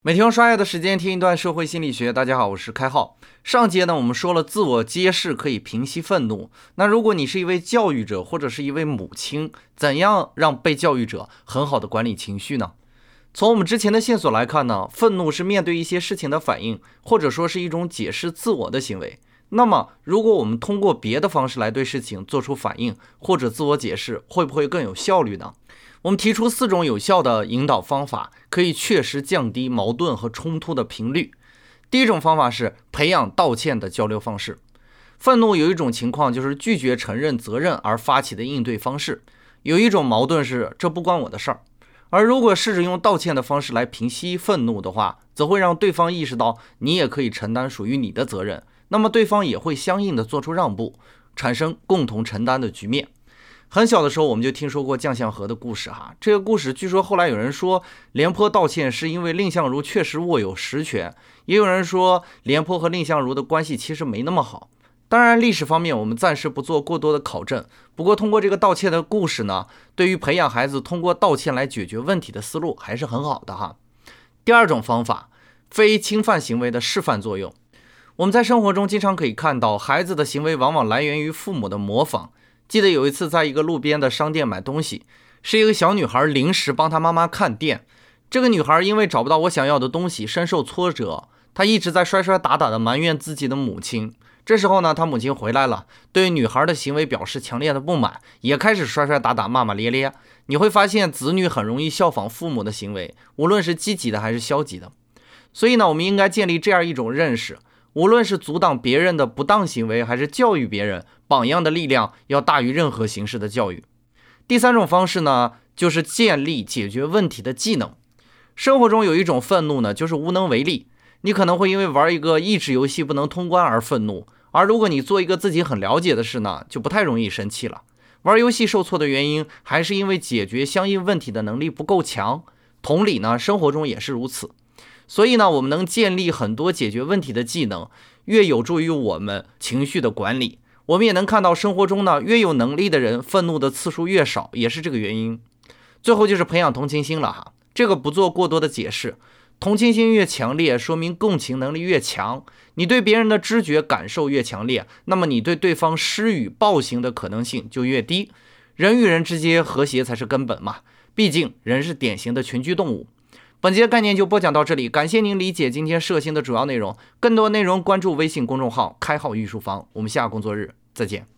每天用刷牙的时间听一段社会心理学。大家好，我是开浩。上节呢，我们说了自我揭示可以平息愤怒。那如果你是一位教育者或者是一位母亲，怎样让被教育者很好的管理情绪呢？从我们之前的线索来看呢，愤怒是面对一些事情的反应，或者说是一种解释自我的行为。那么，如果我们通过别的方式来对事情做出反应或者自我解释，会不会更有效率呢？我们提出四种有效的引导方法，可以确实降低矛盾和冲突的频率。第一种方法是培养道歉的交流方式。愤怒有一种情况就是拒绝承认责任而发起的应对方式；有一种矛盾是这不关我的事儿。而如果试着用道歉的方式来平息愤怒的话，则会让对方意识到你也可以承担属于你的责任，那么对方也会相应的做出让步，产生共同承担的局面。很小的时候，我们就听说过将相和的故事哈。这个故事据说后来有人说廉颇道歉是因为蔺相如确实握有实权，也有人说廉颇和蔺相如的关系其实没那么好。当然，历史方面我们暂时不做过多的考证。不过，通过这个道歉的故事呢，对于培养孩子通过道歉来解决问题的思路还是很好的哈。第二种方法，非侵犯行为的示范作用。我们在生活中经常可以看到，孩子的行为往往来源于父母的模仿。记得有一次，在一个路边的商店买东西，是一个小女孩临时帮她妈妈看店。这个女孩因为找不到我想要的东西，深受挫折，她一直在摔摔打打的埋怨自己的母亲。这时候呢，他母亲回来了，对女孩的行为表示强烈的不满，也开始摔摔打打、骂骂咧咧。你会发现，子女很容易效仿父母的行为，无论是积极的还是消极的。所以呢，我们应该建立这样一种认识。无论是阻挡别人的不当行为，还是教育别人，榜样的力量要大于任何形式的教育。第三种方式呢，就是建立解决问题的技能。生活中有一种愤怒呢，就是无能为力。你可能会因为玩一个益智游戏不能通关而愤怒，而如果你做一个自己很了解的事呢，就不太容易生气了。玩游戏受挫的原因，还是因为解决相应问题的能力不够强。同理呢，生活中也是如此。所以呢，我们能建立很多解决问题的技能，越有助于我们情绪的管理。我们也能看到生活中呢，越有能力的人，愤怒的次数越少，也是这个原因。最后就是培养同情心了哈，这个不做过多的解释。同情心越强烈，说明共情能力越强。你对别人的知觉感受越强烈，那么你对对方施予暴行的可能性就越低。人与人之间和谐才是根本嘛，毕竟人是典型的群居动物。本节概念就播讲到这里，感谢您理解今天涉新的主要内容。更多内容关注微信公众号“开号御书房”，我们下工作日再见。